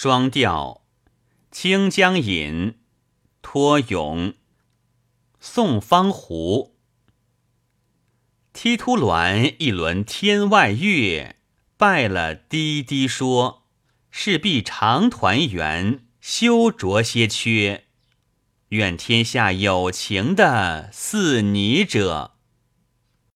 双调，清江引，托咏宋方湖。梯突鸾一轮天外月，拜了，滴滴说，势必长团圆，休着些缺。愿天下有情的似你者。